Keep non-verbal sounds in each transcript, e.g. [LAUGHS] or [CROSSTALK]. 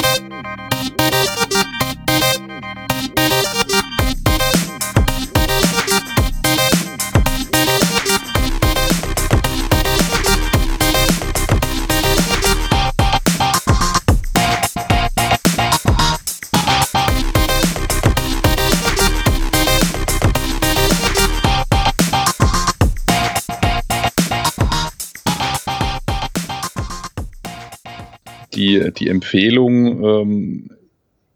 die, Empfehlung ähm,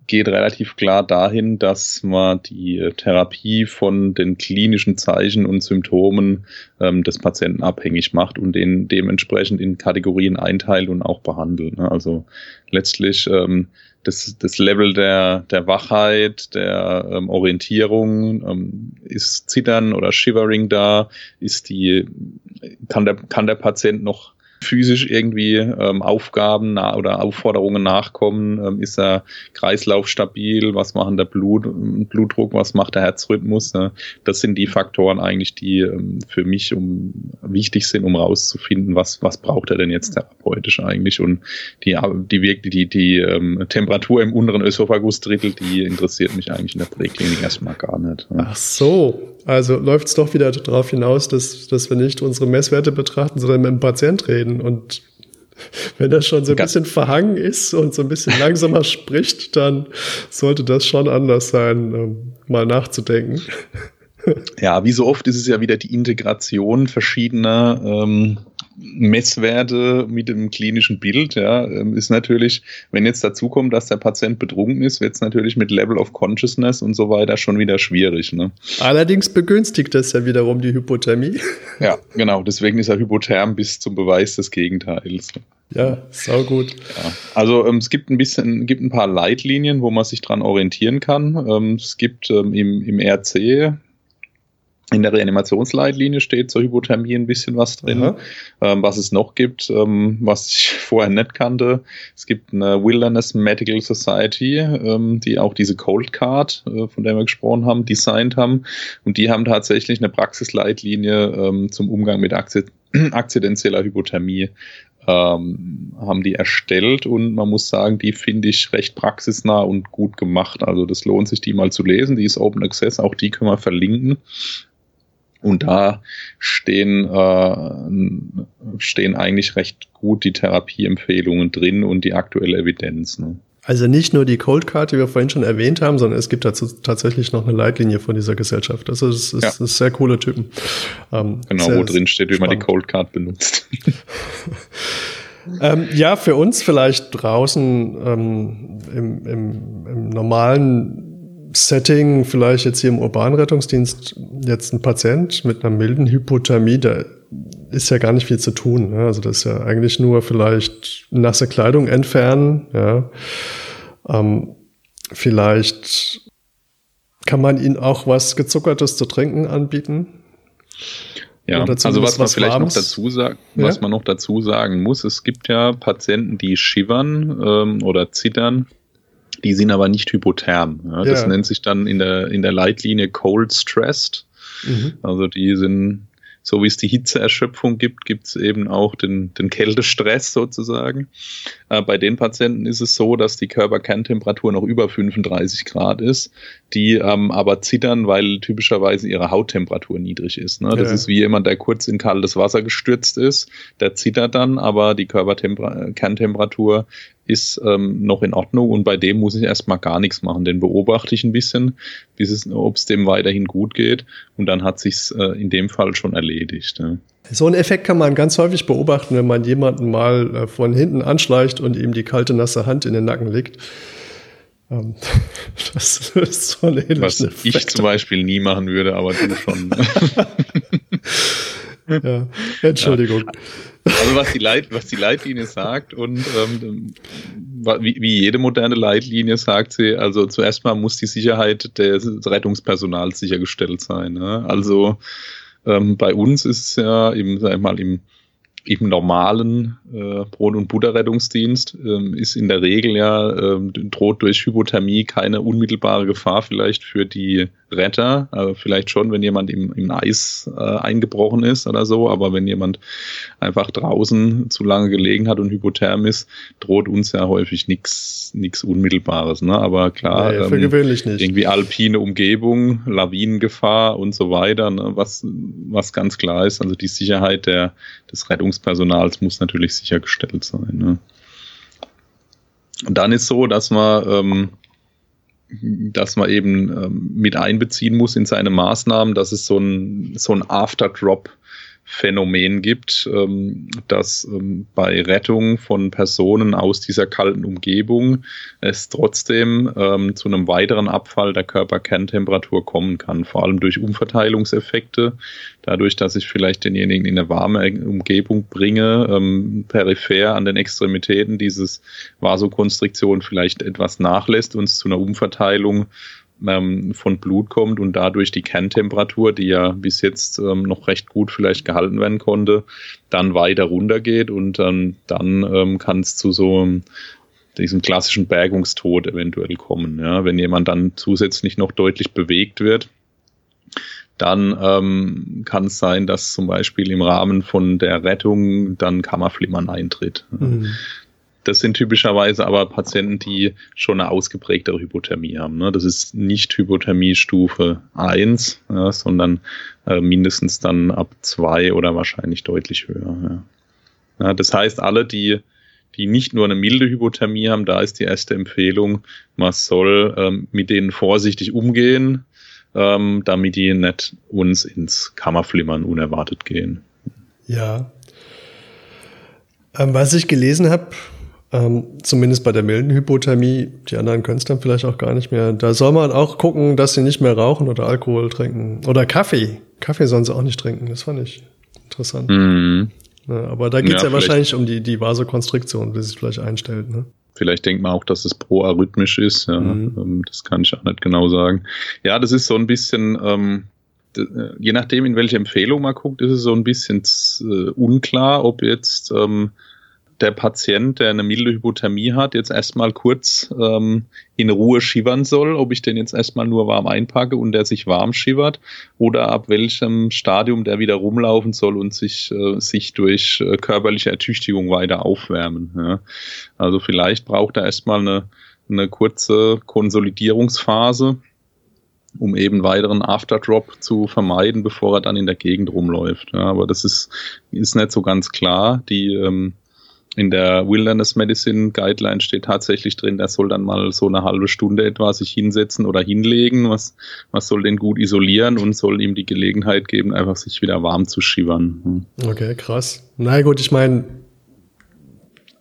geht relativ klar dahin, dass man die Therapie von den klinischen Zeichen und Symptomen ähm, des Patienten abhängig macht und den dementsprechend in Kategorien einteilt und auch behandelt. Ne? Also letztlich ähm, das, das Level der, der Wachheit, der ähm, Orientierung, ähm, ist Zittern oder Shivering da, ist die, kann der, kann der Patient noch physisch irgendwie ähm, Aufgaben oder Aufforderungen nachkommen? Ähm, ist er Kreislauf stabil? Was machen der Blut, Blutdruck? Was macht der Herzrhythmus? Ne? Das sind die Faktoren eigentlich, die ähm, für mich um, wichtig sind, um rauszufinden, was, was braucht er denn jetzt therapeutisch eigentlich? Und die, die, die, die, die ähm, Temperatur im unteren Ösophagusdrittel, die interessiert mich eigentlich in der Präklinik erstmal gar nicht. Ne? Ach so, also läuft es doch wieder darauf hinaus, dass, dass wir nicht unsere Messwerte betrachten, sondern mit dem Patient reden. Und [LAUGHS] wenn das schon so ein bisschen verhangen ist und so ein bisschen langsamer [LAUGHS] spricht, dann sollte das schon anders sein, ähm, mal nachzudenken. Ja, wie so oft ist es ja wieder die Integration verschiedener ähm, Messwerte mit dem klinischen Bild, ja, ähm, ist natürlich, wenn jetzt dazu kommt, dass der Patient betrunken ist, wird es natürlich mit Level of Consciousness und so weiter schon wieder schwierig. Ne? Allerdings begünstigt das ja wiederum die Hypothermie. Ja, genau, deswegen ist er hypotherm bis zum Beweis des Gegenteils. Ja, sau gut. Ja. Also ähm, es gibt ein bisschen, gibt ein paar Leitlinien, wo man sich dran orientieren kann. Ähm, es gibt ähm, im, im RC in der Reanimationsleitlinie steht zur Hypothermie ein bisschen was drin. Ähm, was es noch gibt, ähm, was ich [LAUGHS] vorher nicht kannte, es gibt eine Wilderness Medical Society, ähm, die auch diese Cold Card, äh, von der wir gesprochen haben, designt haben. Und die haben tatsächlich eine Praxisleitlinie ähm, zum Umgang mit Akzid [CLEARS THROAT] akzidentieller Hypothermie ähm, haben die erstellt und man muss sagen, die finde ich recht praxisnah und gut gemacht. Also das lohnt sich, die mal zu lesen. Die ist Open Access, auch die können wir verlinken. Und da stehen, äh, stehen eigentlich recht gut die Therapieempfehlungen drin und die aktuelle Evidenz. Ne? Also nicht nur die Cold Card, die wir vorhin schon erwähnt haben, sondern es gibt dazu tatsächlich noch eine Leitlinie von dieser Gesellschaft. Also es ist, ja. ist sehr coole Typen. Ähm, genau, sehr, wo drin steht, wie man die Cold Card benutzt. [LAUGHS] ähm, ja, für uns vielleicht draußen ähm, im, im, im normalen Setting, vielleicht jetzt hier im Urbanrettungsdienst, jetzt ein Patient mit einer milden Hypothermie, da ist ja gar nicht viel zu tun. Ne? Also das ist ja eigentlich nur vielleicht nasse Kleidung entfernen. Ja. Ähm, vielleicht kann man ihnen auch was gezuckertes zu trinken anbieten. Ja, also was man vielleicht Warmes. noch dazu sagt, was ja? man noch dazu sagen muss, es gibt ja Patienten, die shivern ähm, oder zittern die sind aber nicht hypotherm. Ja, das ja. nennt sich dann in der, in der Leitlinie Cold Stressed. Mhm. Also die sind so wie es die Hitzeerschöpfung gibt, gibt es eben auch den, den Kältestress sozusagen. Äh, bei den Patienten ist es so, dass die Körperkerntemperatur noch über 35 Grad ist, die ähm, aber zittern, weil typischerweise ihre Hauttemperatur niedrig ist. Ne? Das ja. ist wie jemand, der kurz in kaltes Wasser gestürzt ist, der zittert dann, aber die Körperkerntemperatur ist ähm, noch in Ordnung und bei dem muss ich erstmal gar nichts machen. Den beobachte ich ein bisschen, bis es, ob es dem weiterhin gut geht und dann hat sich's äh, in dem Fall schon erledigt. Ja. So einen Effekt kann man ganz häufig beobachten, wenn man jemanden mal äh, von hinten anschleicht und ihm die kalte, nasse Hand in den Nacken legt. Ähm, [LAUGHS] das ist so ein Was Effekt. ich zum Beispiel nie machen würde, aber du schon. [LAUGHS] ja, Entschuldigung. Ja. Also was die, Leit, was die Leitlinie sagt und ähm, wie, wie jede moderne Leitlinie sagt sie, also zuerst mal muss die Sicherheit des Rettungspersonals sichergestellt sein. Ne? Also ähm, bei uns ist es ja im, sag ich mal, im im normalen äh, Brot- und Butterrettungsdienst ähm, ist in der Regel ja ähm, droht durch Hypothermie keine unmittelbare Gefahr vielleicht für die Retter. Also vielleicht schon, wenn jemand im, im Eis äh, eingebrochen ist oder so, aber wenn jemand einfach draußen zu lange gelegen hat und hypotherm ist, droht uns ja häufig nichts nichts Unmittelbares. Ne? Aber klar, nee, für ähm, gewöhnlich nicht. irgendwie alpine Umgebung, Lawinengefahr und so weiter, ne? was, was ganz klar ist. Also die Sicherheit der, des Rettungspersonals muss natürlich sichergestellt sein. Ne? Und dann ist so, dass man ähm, dass man eben ähm, mit einbeziehen muss in seine Maßnahmen, dass es so ein, so ein Afterdrop Phänomen gibt, ähm, dass ähm, bei Rettung von Personen aus dieser kalten Umgebung es trotzdem ähm, zu einem weiteren Abfall der Körperkerntemperatur kommen kann, vor allem durch Umverteilungseffekte, dadurch, dass ich vielleicht denjenigen in eine warme Umgebung bringe, peripher an den Extremitäten dieses Vasokonstriktion vielleicht etwas nachlässt und es zu einer Umverteilung ähm, von Blut kommt und dadurch die Kerntemperatur, die ja bis jetzt ähm, noch recht gut vielleicht gehalten werden konnte, dann weiter runtergeht und ähm, dann ähm, kann es zu so diesem klassischen Bergungstod eventuell kommen. Ja? Wenn jemand dann zusätzlich noch deutlich bewegt wird, dann ähm, kann es sein, dass zum Beispiel im Rahmen von der Rettung dann Kammerflimmern eintritt. Mhm. Das sind typischerweise aber Patienten, die schon eine ausgeprägtere Hypothermie haben. Ne? Das ist nicht Hypothermie Stufe 1, ja, sondern äh, mindestens dann ab 2 oder wahrscheinlich deutlich höher. Ja. Ja, das heißt, alle, die, die nicht nur eine milde Hypothermie haben, da ist die erste Empfehlung, man soll ähm, mit denen vorsichtig umgehen, ähm, damit die nicht uns ins Kammerflimmern unerwartet gehen. Ja. Ähm, was ich gelesen habe, ähm, zumindest bei der milden Hypothermie, die anderen können es dann vielleicht auch gar nicht mehr. Da soll man auch gucken, dass sie nicht mehr rauchen oder Alkohol trinken. Oder Kaffee. Kaffee sollen sie auch nicht trinken. Das fand ich interessant. Mhm. Ja, aber da geht es ja, ja wahrscheinlich um die, die Vasokonstriktion, wie sich vielleicht einstellt. Ne? Vielleicht denkt man auch, dass es proarrhythmisch ist. Ja, mhm. Ähm, das kann ich auch nicht genau sagen. Ja, das ist so ein bisschen, ähm, äh, je nachdem, in welche Empfehlung man guckt, ist es so ein bisschen äh, unklar, ob jetzt ähm, der Patient, der eine milde Hypothermie hat, jetzt erstmal kurz ähm, in Ruhe schiwern soll, ob ich den jetzt erstmal nur warm einpacke und der sich warm schiwert oder ab welchem Stadium der wieder rumlaufen soll und sich, äh, sich durch äh, körperliche Ertüchtigung weiter aufwärmen. Ja. Also vielleicht braucht er erstmal eine, eine kurze Konsolidierungsphase, um eben weiteren Afterdrop zu vermeiden, bevor er dann in der Gegend rumläuft. Ja, aber das ist, ist nicht so ganz klar. Die ähm, in der Wilderness Medicine Guideline steht tatsächlich drin, der soll dann mal so eine halbe Stunde etwa sich hinsetzen oder hinlegen. Was, was soll den gut isolieren und soll ihm die Gelegenheit geben, einfach sich wieder warm zu schiebern. Hm. Okay, krass. Na gut, ich meine,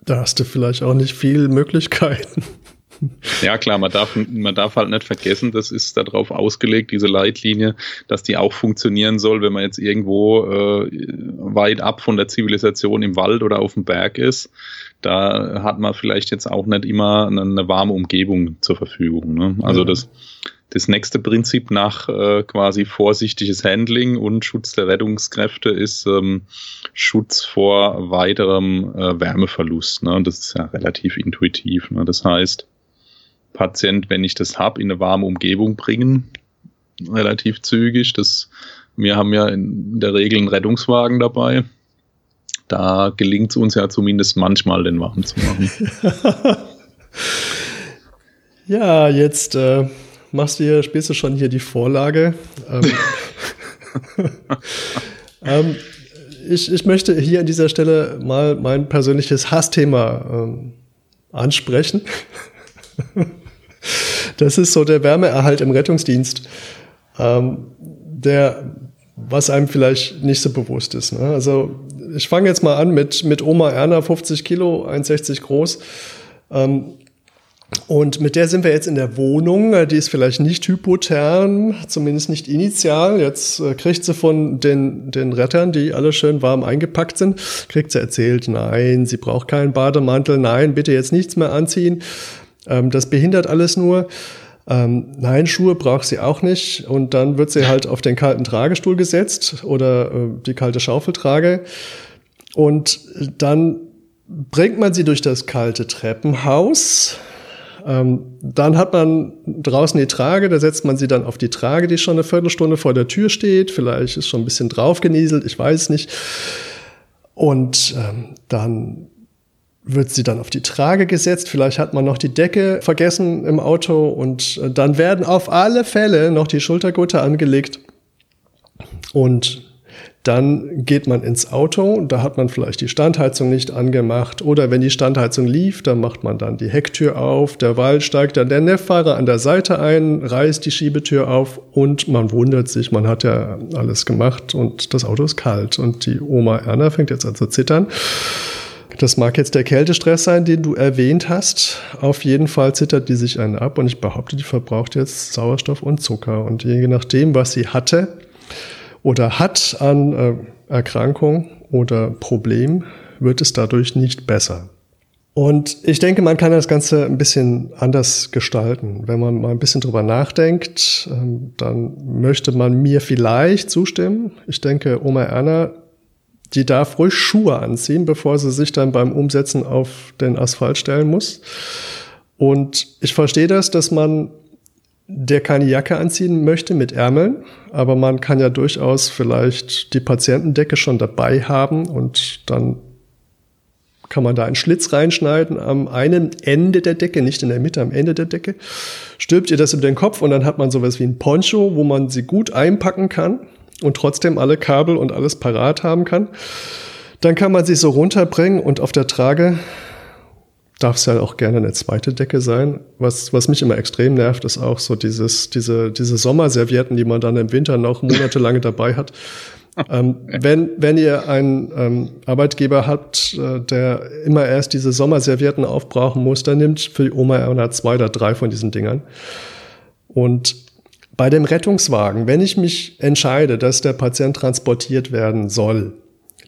da hast du vielleicht auch nicht viel Möglichkeiten. Ja, klar, man darf, man darf halt nicht vergessen, das ist darauf ausgelegt, diese Leitlinie, dass die auch funktionieren soll, wenn man jetzt irgendwo äh, weit ab von der Zivilisation im Wald oder auf dem Berg ist. Da hat man vielleicht jetzt auch nicht immer eine, eine warme Umgebung zur Verfügung. Ne? Also ja. das, das nächste Prinzip nach äh, quasi vorsichtiges Handling und Schutz der Rettungskräfte ist ähm, Schutz vor weiterem äh, Wärmeverlust. Ne? Das ist ja relativ intuitiv. Ne? Das heißt, Patient, wenn ich das habe, in eine warme Umgebung bringen. Relativ zügig. Das, wir haben ja in der Regel einen Rettungswagen dabei. Da gelingt es uns ja zumindest manchmal, den warm zu machen. [LAUGHS] ja, jetzt äh, machst du hier, spielst du schon hier die Vorlage. Ähm, [LAUGHS] ähm, ich, ich möchte hier an dieser Stelle mal mein persönliches Hassthema ähm, ansprechen. [LAUGHS] Das ist so der Wärmeerhalt im Rettungsdienst, ähm, der, was einem vielleicht nicht so bewusst ist. Ne? Also ich fange jetzt mal an mit, mit Oma Erna, 50 Kilo, 1,60 groß. Ähm, und mit der sind wir jetzt in der Wohnung. Die ist vielleicht nicht hypotherm, zumindest nicht initial. Jetzt äh, kriegt sie von den, den Rettern, die alle schön warm eingepackt sind, kriegt sie erzählt, nein, sie braucht keinen Bademantel, nein, bitte jetzt nichts mehr anziehen. Ähm, das behindert alles nur. Ähm, nein, Schuhe braucht sie auch nicht. Und dann wird sie halt auf den kalten Tragestuhl gesetzt oder äh, die kalte Schaufeltrage. Und dann bringt man sie durch das kalte Treppenhaus. Ähm, dann hat man draußen die Trage, da setzt man sie dann auf die Trage, die schon eine Viertelstunde vor der Tür steht. Vielleicht ist schon ein bisschen draufgenieselt, ich weiß nicht. Und ähm, dann wird sie dann auf die Trage gesetzt. Vielleicht hat man noch die Decke vergessen im Auto und äh, dann werden auf alle Fälle noch die Schultergurte angelegt. Und dann geht man ins Auto, da hat man vielleicht die Standheizung nicht angemacht oder wenn die Standheizung lief, dann macht man dann die Hecktür auf, der Wald steigt dann der Neffahrer an der Seite ein, reißt die Schiebetür auf und man wundert sich, man hat ja alles gemacht und das Auto ist kalt und die Oma Erna fängt jetzt an zu zittern. Das mag jetzt der Kältestress sein, den du erwähnt hast. Auf jeden Fall zittert die sich einen ab und ich behaupte, die verbraucht jetzt Sauerstoff und Zucker. Und je nachdem, was sie hatte, oder hat an äh, Erkrankung oder Problem, wird es dadurch nicht besser. Und ich denke, man kann das Ganze ein bisschen anders gestalten. Wenn man mal ein bisschen drüber nachdenkt, ähm, dann möchte man mir vielleicht zustimmen. Ich denke, Oma Erna, die darf ruhig Schuhe anziehen, bevor sie sich dann beim Umsetzen auf den Asphalt stellen muss. Und ich verstehe das, dass man der keine Jacke anziehen möchte mit Ärmeln, aber man kann ja durchaus vielleicht die Patientendecke schon dabei haben und dann kann man da einen Schlitz reinschneiden am einen Ende der Decke, nicht in der Mitte, am Ende der Decke. Stülpt ihr das über den Kopf und dann hat man sowas wie ein Poncho, wo man sie gut einpacken kann und trotzdem alle Kabel und alles parat haben kann. Dann kann man sie so runterbringen und auf der Trage darf es ja auch gerne eine zweite Decke sein. Was, was mich immer extrem nervt, ist auch so dieses, diese, diese Sommerservietten, die man dann im Winter noch monatelang [LAUGHS] dabei hat. ähm, wenn, wenn ihr einen ähm, Arbeitgeber habt, äh, der immer erst diese Sommerservietten aufbrauchen muss, dann nimmt für die Oma Erna zwei oder drei von diesen Dingern. Und bei dem Rettungswagen, wenn ich mich entscheide, dass der Patient transportiert werden soll,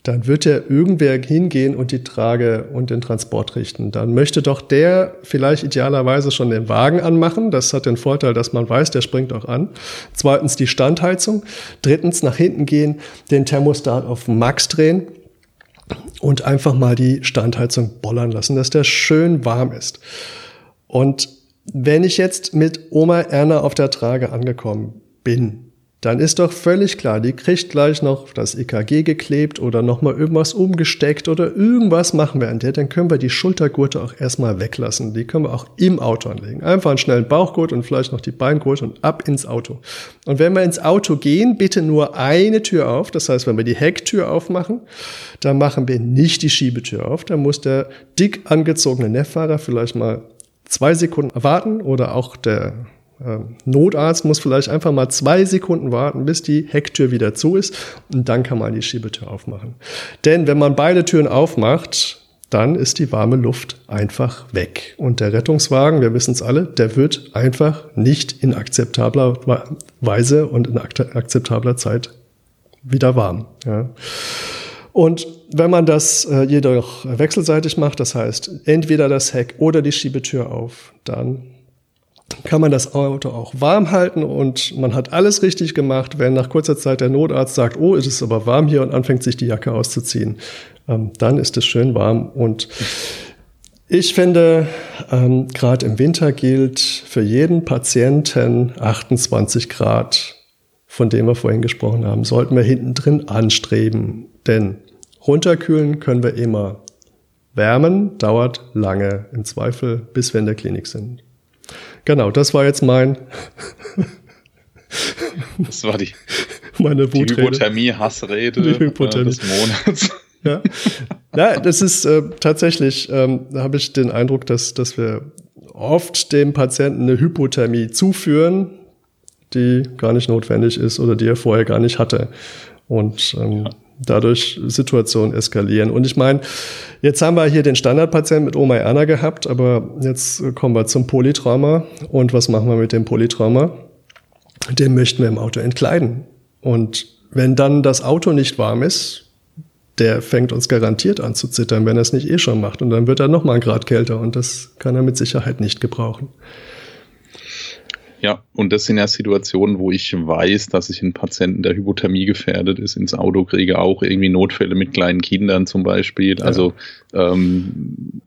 dann wird ja irgendwer hingehen und die Trage und den Transport richten. Dann möchte doch der vielleicht idealerweise schon den Wagen anmachen. Das hat den Vorteil, dass man weiß, der springt auch an. Zweitens die Standheizung. Drittens nach hinten gehen, den Thermostat auf Max drehen und einfach mal die Standheizung bollern lassen, dass der schön warm ist. Und wenn ich jetzt mit Oma Erna auf der Trage angekommen bin, dann ist doch völlig klar, die kriegt gleich noch das EKG geklebt oder nochmal irgendwas umgesteckt oder irgendwas machen wir an der, dann können wir die Schultergurte auch erstmal weglassen. Die können wir auch im Auto anlegen. Einfach einen schnellen Bauchgurt und vielleicht noch die Beingurte und ab ins Auto. Und wenn wir ins Auto gehen, bitte nur eine Tür auf. Das heißt, wenn wir die Hecktür aufmachen, dann machen wir nicht die Schiebetür auf. Dann muss der dick angezogene Neffahrer vielleicht mal zwei Sekunden warten oder auch der ähm, Notarzt muss vielleicht einfach mal zwei Sekunden warten, bis die Hecktür wieder zu ist und dann kann man die Schiebetür aufmachen. Denn wenn man beide Türen aufmacht, dann ist die warme Luft einfach weg. Und der Rettungswagen, wir wissen es alle, der wird einfach nicht in akzeptabler Weise und in akzeptabler Zeit wieder warm. Ja. Und wenn man das äh, jedoch wechselseitig macht, das heißt entweder das Heck oder die Schiebetür auf, dann kann man das Auto auch warm halten und man hat alles richtig gemacht, wenn nach kurzer Zeit der Notarzt sagt, oh, es ist aber warm hier und anfängt sich die Jacke auszuziehen. Ähm, dann ist es schön warm und ich finde, ähm, gerade im Winter gilt für jeden Patienten 28 Grad, von dem wir vorhin gesprochen haben, sollten wir hinten drin anstreben. Denn runterkühlen können wir immer. Wärmen dauert lange, im Zweifel bis wir in der Klinik sind. Genau, das war jetzt mein. [LAUGHS] das war die, [LAUGHS] meine die Hypothermie-Hassrede [LAUGHS] die Hypothermie. des Monats. Ja, ja das ist äh, tatsächlich, ähm, da habe ich den Eindruck, dass, dass wir oft dem Patienten eine Hypothermie zuführen, die gar nicht notwendig ist oder die er vorher gar nicht hatte. Und ähm, ja dadurch Situationen eskalieren. Und ich meine, jetzt haben wir hier den Standardpatienten mit Oma Erna gehabt, aber jetzt kommen wir zum Polytrauma. Und was machen wir mit dem Polytrauma? Den möchten wir im Auto entkleiden. Und wenn dann das Auto nicht warm ist, der fängt uns garantiert an zu zittern, wenn er es nicht eh schon macht. Und dann wird er nochmal ein Grad kälter und das kann er mit Sicherheit nicht gebrauchen. Ja, und das sind ja Situationen, wo ich weiß, dass ich einen Patienten, der Hypothermie gefährdet ist, ins Auto kriege, auch irgendwie Notfälle mit kleinen Kindern zum Beispiel. Ja. Also ähm,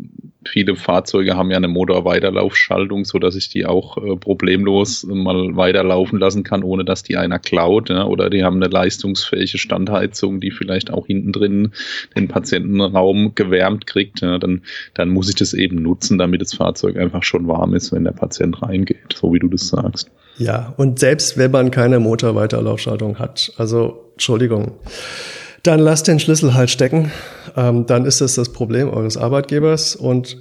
viele Fahrzeuge haben ja eine Motorweiterlaufschaltung, so dass ich die auch äh, problemlos mal weiterlaufen lassen kann, ohne dass die einer klaut. Ja? Oder die haben eine leistungsfähige Standheizung, die vielleicht auch hinten drin den Patientenraum gewärmt kriegt. Ja? Dann, dann muss ich das eben nutzen, damit das Fahrzeug einfach schon warm ist, wenn der Patient reingeht, so wie du das sagst. Ja, und selbst wenn man keine Motorweiterlaufschaltung hat, also Entschuldigung, dann lasst den Schlüssel halt stecken. Ähm, dann ist das das Problem eures Arbeitgebers. Und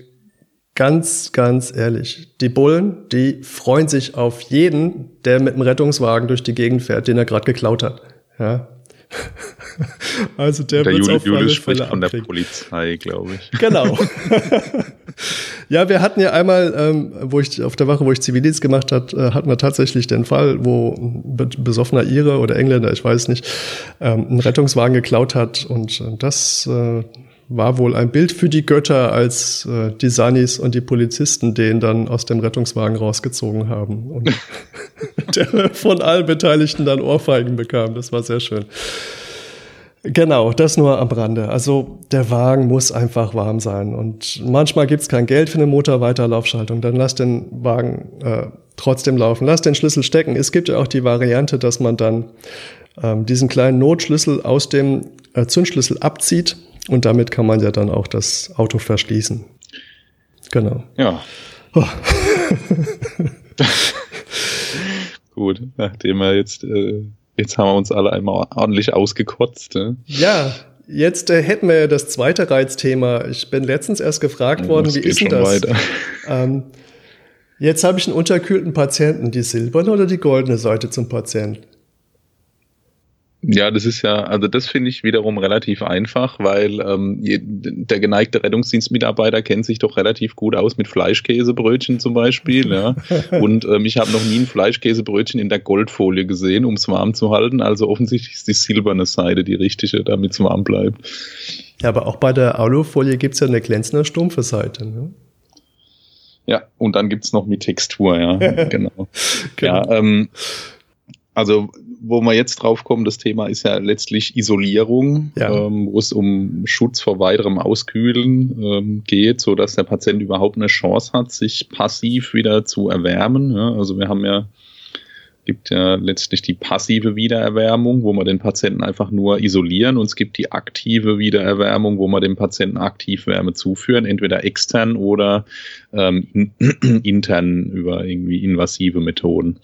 ganz, ganz ehrlich, die Bullen, die freuen sich auf jeden, der mit dem Rettungswagen durch die Gegend fährt, den er gerade geklaut hat. Ja, [LAUGHS] [LAUGHS] also der, der wird auf Juli spricht von der Polizei, glaube ich. Genau. [LAUGHS] [LAUGHS] ja, wir hatten ja einmal, ähm, wo ich auf der Wache, wo ich Zivildienst gemacht hat, äh, hatten wir tatsächlich den Fall, wo ein besoffener Ire oder Engländer, ich weiß nicht, ähm, einen Rettungswagen geklaut hat und äh, das äh, war wohl ein Bild für die Götter, als äh, die Sanis und die Polizisten den dann aus dem Rettungswagen rausgezogen haben und der von allen Beteiligten dann Ohrfeigen bekam. Das war sehr schön. Genau, das nur am Rande. Also der Wagen muss einfach warm sein. Und manchmal gibt's kein Geld für eine Motorweiterlaufschaltung. Dann lass den Wagen äh, trotzdem laufen. Lass den Schlüssel stecken. Es gibt ja auch die Variante, dass man dann ähm, diesen kleinen Notschlüssel aus dem äh, Zündschlüssel abzieht und damit kann man ja dann auch das Auto verschließen. Genau. Ja. Oh. [LAUGHS] Gut, nachdem wir jetzt, äh, jetzt haben wir uns alle einmal ordentlich ausgekotzt. Ne? Ja, jetzt äh, hätten wir das zweite Reizthema. Ich bin letztens erst gefragt ja, worden, wie ist denn das? [LAUGHS] Ähm, jetzt habe ich einen unterkühlten Patienten, die silberne oder die goldene Seite zum Patienten? Ja, das ist ja, also das finde ich wiederum relativ einfach, weil ähm, der geneigte Rettungsdienstmitarbeiter kennt sich doch relativ gut aus mit Fleischkäsebrötchen zum Beispiel. Ja. [LAUGHS] Und ähm, ich habe noch nie ein Fleischkäsebrötchen in der Goldfolie gesehen, um es warm zu halten. Also offensichtlich ist die silberne Seite die richtige, damit es warm bleibt. Ja, aber auch bei der Alufolie gibt's ja eine glänzende stumpfe Seite. Ne? Ja, und dann gibt's noch mit Textur, ja. [LAUGHS] genau. genau. Ja, ähm, also wo wir jetzt drauf kommen, das Thema ist ja letztlich Isolierung, ja. ähm, wo es um Schutz vor weiterem Auskühlen ähm, geht, so dass der Patient überhaupt eine Chance hat, sich passiv wieder zu erwärmen. Ja? Also wir haben ja gibt ja letztlich die passive Wiedererwärmung, wo wir den Patienten einfach nur isolieren und es gibt die aktive Wiedererwärmung, wo wir dem Patienten aktiv Wärme zuführen, entweder extern oder ähm, in, [CLEARS THROAT] intern über irgendwie invasive Methoden.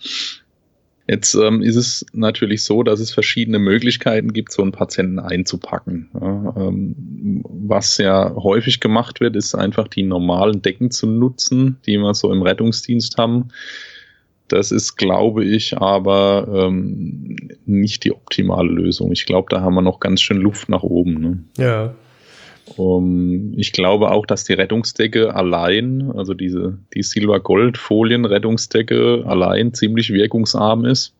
Jetzt ähm, ist es natürlich so, dass es verschiedene Möglichkeiten gibt, so einen Patienten einzupacken. Ja, ähm, was ja häufig gemacht wird, ist einfach die normalen Decken zu nutzen, die wir so im Rettungsdienst haben. Das ist, glaube ich, aber ähm, nicht die optimale Lösung. Ich glaube, da haben wir noch ganz schön Luft nach oben. Ne? Ja. Um, ich glaube auch, dass die Rettungsdecke allein, also diese die Silber-Gold-Folien-Rettungsdecke allein ziemlich wirkungsarm ist.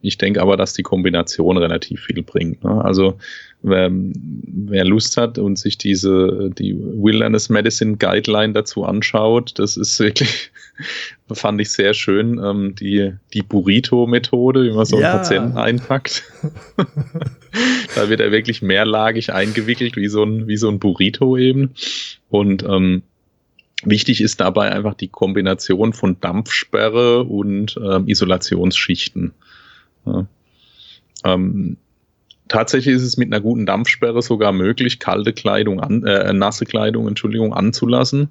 Ich denke aber, dass die Kombination relativ viel bringt. Ne? Also wer, wer Lust hat und sich diese die Wilderness Medicine Guideline dazu anschaut, das ist wirklich, [LAUGHS] fand ich sehr schön, ähm, die, die Burrito-Methode, wie man so ja. einen Patienten einpackt. [LAUGHS] da wird er wirklich mehrlagig eingewickelt, wie so ein, wie so ein Burrito eben. Und ähm, Wichtig ist dabei einfach die Kombination von Dampfsperre und ähm, Isolationsschichten. Ja. Ähm, tatsächlich ist es mit einer guten Dampfsperre sogar möglich, kalte Kleidung an, äh, nasse Kleidung, Entschuldigung, anzulassen.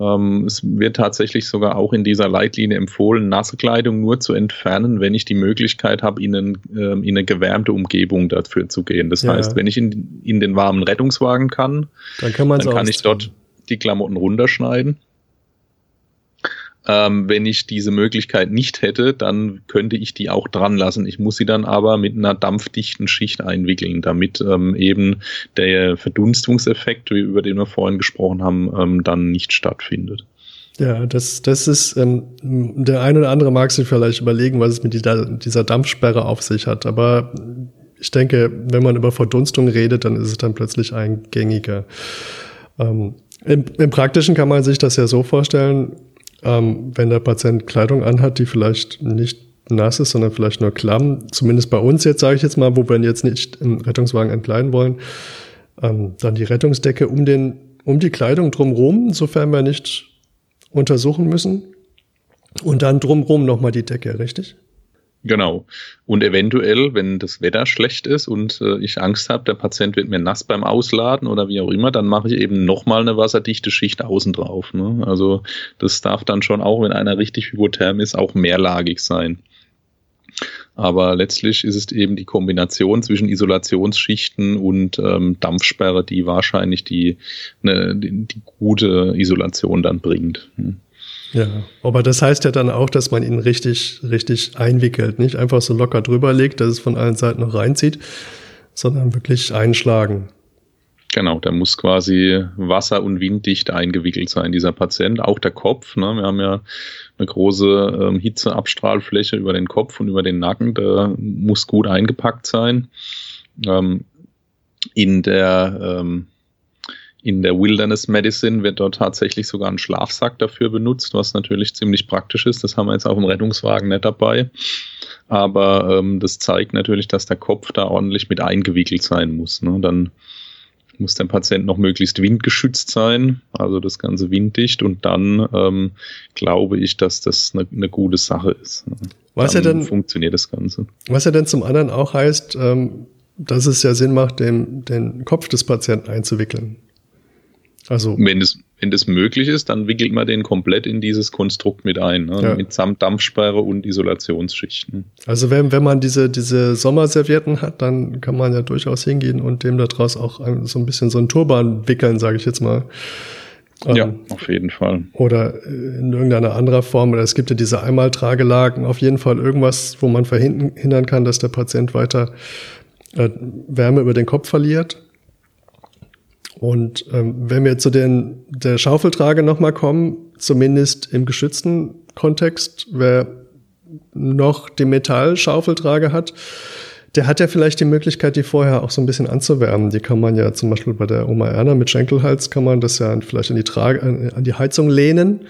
Ähm, es wird tatsächlich sogar auch in dieser Leitlinie empfohlen, nasse Kleidung nur zu entfernen, wenn ich die Möglichkeit habe, in, einen, äh, in eine gewärmte Umgebung dafür zu gehen. Das ja. heißt, wenn ich in, in den warmen Rettungswagen kann, dann kann, dann kann ich dort die Klamotten runterschneiden. Ähm, wenn ich diese Möglichkeit nicht hätte, dann könnte ich die auch dran lassen. Ich muss sie dann aber mit einer dampfdichten Schicht einwickeln, damit ähm, eben der Verdunstungseffekt, über den wir vorhin gesprochen haben, ähm, dann nicht stattfindet. Ja, das, das ist, ähm, der eine oder andere mag sich vielleicht überlegen, was es mit dieser, dieser Dampfsperre auf sich hat. Aber ich denke, wenn man über Verdunstung redet, dann ist es dann plötzlich ein gängiger. Ähm, im, Im Praktischen kann man sich das ja so vorstellen, ähm, wenn der Patient Kleidung anhat, die vielleicht nicht nass ist, sondern vielleicht nur klamm, zumindest bei uns jetzt, sage ich jetzt mal, wo wir ihn jetzt nicht im Rettungswagen entkleiden wollen, ähm, dann die Rettungsdecke um den um die Kleidung drumherum, sofern wir nicht untersuchen müssen. Und dann drumherum nochmal die Decke, richtig? Genau. Und eventuell, wenn das Wetter schlecht ist und äh, ich Angst habe, der Patient wird mir nass beim Ausladen oder wie auch immer, dann mache ich eben nochmal eine wasserdichte Schicht außen drauf. Ne? Also das darf dann schon auch, wenn einer richtig hypotherm ist, auch mehrlagig sein. Aber letztlich ist es eben die Kombination zwischen Isolationsschichten und ähm, Dampfsperre, die wahrscheinlich die, ne, die, die gute Isolation dann bringt. Hm. Ja, aber das heißt ja dann auch, dass man ihn richtig, richtig einwickelt, nicht einfach so locker drüber legt, dass es von allen Seiten noch reinzieht, sondern wirklich einschlagen. Genau, der muss quasi wasser- und winddicht eingewickelt sein, dieser Patient. Auch der Kopf. Ne? Wir haben ja eine große ähm, Hitzeabstrahlfläche über den Kopf und über den Nacken. Der muss gut eingepackt sein. Ähm, in der ähm, in der Wilderness Medicine wird dort tatsächlich sogar ein Schlafsack dafür benutzt, was natürlich ziemlich praktisch ist. Das haben wir jetzt auf dem Rettungswagen nicht dabei. Aber ähm, das zeigt natürlich, dass der Kopf da ordentlich mit eingewickelt sein muss. Ne? Dann muss der Patient noch möglichst windgeschützt sein, also das Ganze winddicht. Und dann ähm, glaube ich, dass das eine, eine gute Sache ist. Was dann ja dann funktioniert das Ganze. Was ja dann zum anderen auch heißt, ähm, dass es ja Sinn macht, den, den Kopf des Patienten einzuwickeln. Also wenn es wenn das möglich ist, dann wickelt man den komplett in dieses Konstrukt mit ein, ne? ja. mit samt Dampfsperre und Isolationsschichten. Also wenn, wenn man diese, diese Sommerservietten hat, dann kann man ja durchaus hingehen und dem daraus auch so ein bisschen so einen Turban wickeln, sage ich jetzt mal. Ja, ähm, auf jeden Fall. Oder in irgendeiner anderer Form. Oder es gibt ja diese Einmaltragelagen. Auf jeden Fall irgendwas, wo man verhindern kann, dass der Patient weiter äh, Wärme über den Kopf verliert. Und ähm, wenn wir zu den der Schaufeltrage nochmal kommen, zumindest im geschützten Kontext, wer noch die Metallschaufeltrage hat, der hat ja vielleicht die Möglichkeit, die vorher auch so ein bisschen anzuwärmen. Die kann man ja zum Beispiel bei der Oma Erna mit Schenkelhals kann man das ja vielleicht an die, Trage, an die Heizung lehnen.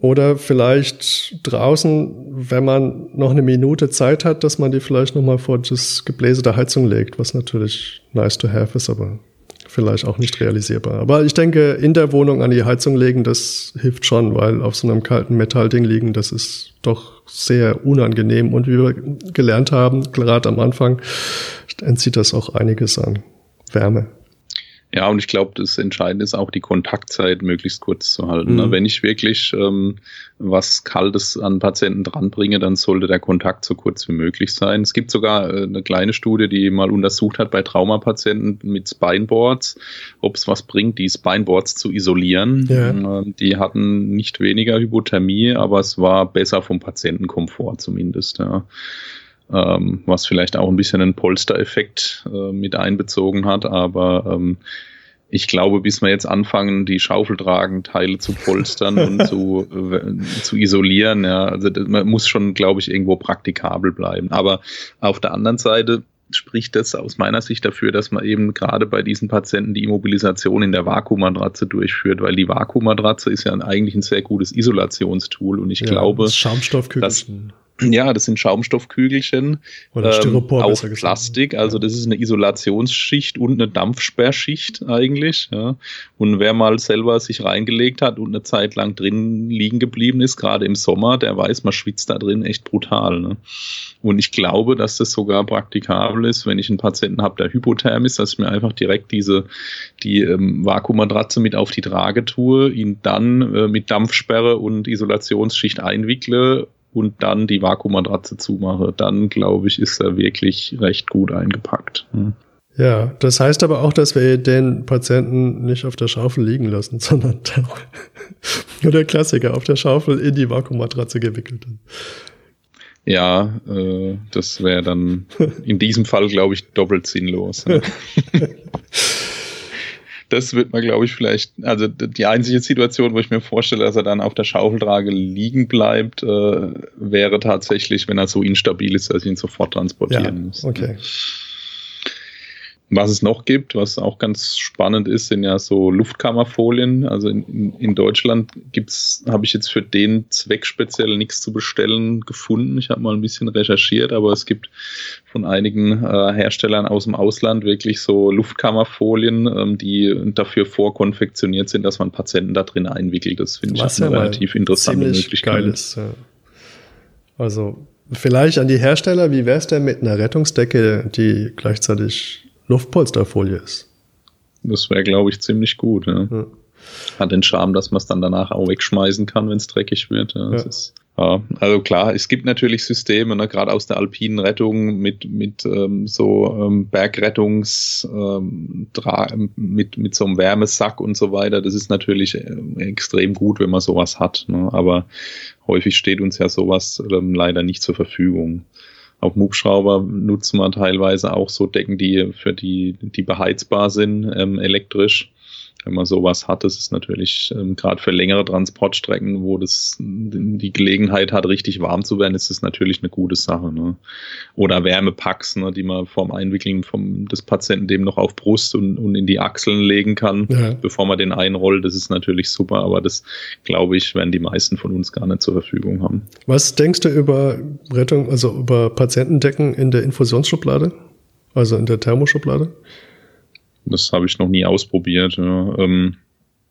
Oder vielleicht draußen, wenn man noch eine Minute Zeit hat, dass man die vielleicht nochmal vor das Gebläse der Heizung legt, was natürlich nice to have ist, aber vielleicht auch nicht realisierbar. Aber ich denke, in der Wohnung an die Heizung legen, das hilft schon, weil auf so einem kalten Metallding liegen, das ist doch sehr unangenehm. Und wie wir gelernt haben, gerade am Anfang, entzieht das auch einiges an Wärme. Ja, und ich glaube, das Entscheidende ist auch die Kontaktzeit möglichst kurz zu halten. Ne? Mhm. Wenn ich wirklich ähm, was Kaltes an Patienten dranbringe, dann sollte der Kontakt so kurz wie möglich sein. Es gibt sogar äh, eine kleine Studie, die mal untersucht hat bei Traumapatienten mit Spineboards, ob es was bringt, die Spineboards zu isolieren. Ja. Äh, die hatten nicht weniger Hypothermie, aber es war besser vom Patientenkomfort zumindest. Ja ähm, was vielleicht auch ein bisschen einen Polstereffekt äh, mit einbezogen hat, aber ähm, ich glaube, bis wir jetzt anfangen, die Schaufeltragenteile zu polstern [LAUGHS] und zu, äh, zu isolieren, ja, also das, man muss schon, glaube ich, irgendwo praktikabel bleiben. Aber auf der anderen Seite spricht das aus meiner Sicht dafür, dass man eben gerade bei diesen Patienten die Immobilisation in der Vakuummatratze durchführt, weil die Vakuummatratze ist ja eigentlich ein sehr gutes Isolationstool und ich ja, glaube, das Schaumstoffkügelchen. Ja, das sind Schaumstoffkügelchen. Oder Styropor, ähm, auch Plastik. Also das ist eine Isolationsschicht und eine Dampfsperrschicht eigentlich. Ja. Und wer mal selber sich reingelegt hat und eine Zeit lang drin liegen geblieben ist, gerade im Sommer, der weiß, man schwitzt da drin echt brutal. Ne? Und ich glaube, dass das sogar praktikabel ist, wenn ich einen Patienten habe, der hypotherm ist, dass ich mir einfach direkt diese die ähm, Vakuummatratze mit auf die Trage tue, ihn dann äh, mit Dampfsperre und Isolationsschicht einwickle und dann die Vakuummatratze zumache, dann glaube ich, ist er wirklich recht gut eingepackt. Hm. Ja, das heißt aber auch, dass wir den Patienten nicht auf der Schaufel liegen lassen, [LAUGHS] sondern nur der Klassiker auf der Schaufel in die Vakuummatratze gewickelt. Ja, äh, das wäre dann [LAUGHS] in diesem Fall, glaube ich, doppelt sinnlos. [LAUGHS] das wird man, glaube ich, vielleicht, also die einzige Situation, wo ich mir vorstelle, dass er dann auf der Schaufeltrage liegen bleibt, äh, wäre tatsächlich, wenn er so instabil ist, dass ich ihn sofort transportieren ja, muss. Okay. Was es noch gibt, was auch ganz spannend ist, sind ja so Luftkammerfolien. Also in, in, in Deutschland gibt's, habe ich jetzt für den Zweck speziell nichts zu bestellen gefunden. Ich habe mal ein bisschen recherchiert, aber es gibt von einigen äh, Herstellern aus dem Ausland wirklich so Luftkammerfolien, ähm, die dafür vorkonfektioniert sind, dass man Patienten da drin einwickelt. Das finde ich ja eine relativ interessante Möglichkeit. Geil ist, ja. Also vielleicht an die Hersteller, wie wäre es denn mit einer Rettungsdecke, die gleichzeitig Luftpolsterfolie ist. Das wäre, glaube ich, ziemlich gut. Ja. ja. Hat den Charme, dass man es dann danach auch wegschmeißen kann, wenn es dreckig wird. Ja, ja. Ist, ja, also klar, es gibt natürlich Systeme, ne, gerade aus der alpinen Rettung mit, mit ähm, so ähm, Bergrettungs, ähm, mit, mit so einem Wärmesack und so weiter. Das ist natürlich äh, extrem gut, wenn man sowas hat. Ne? Aber häufig steht uns ja sowas ähm, leider nicht zur Verfügung dem Hubschrauber nutzen wir teilweise auch so Decken, die für die, die beheizbar sind, ähm, elektrisch wenn man sowas hat, das ist natürlich ähm, gerade für längere Transportstrecken, wo das die Gelegenheit hat, richtig warm zu werden, ist das natürlich eine gute Sache. Ne? Oder Wärmepacks, ne, die man vorm Einwickeln vom, des Patienten dem noch auf Brust und, und in die Achseln legen kann, ja. bevor man den einrollt. Das ist natürlich super, aber das, glaube ich, werden die meisten von uns gar nicht zur Verfügung haben. Was denkst du über Rettung, also über Patientendecken in der Infusionsschublade? Also in der Thermoschublade? Das habe ich noch nie ausprobiert. Ja. Ähm,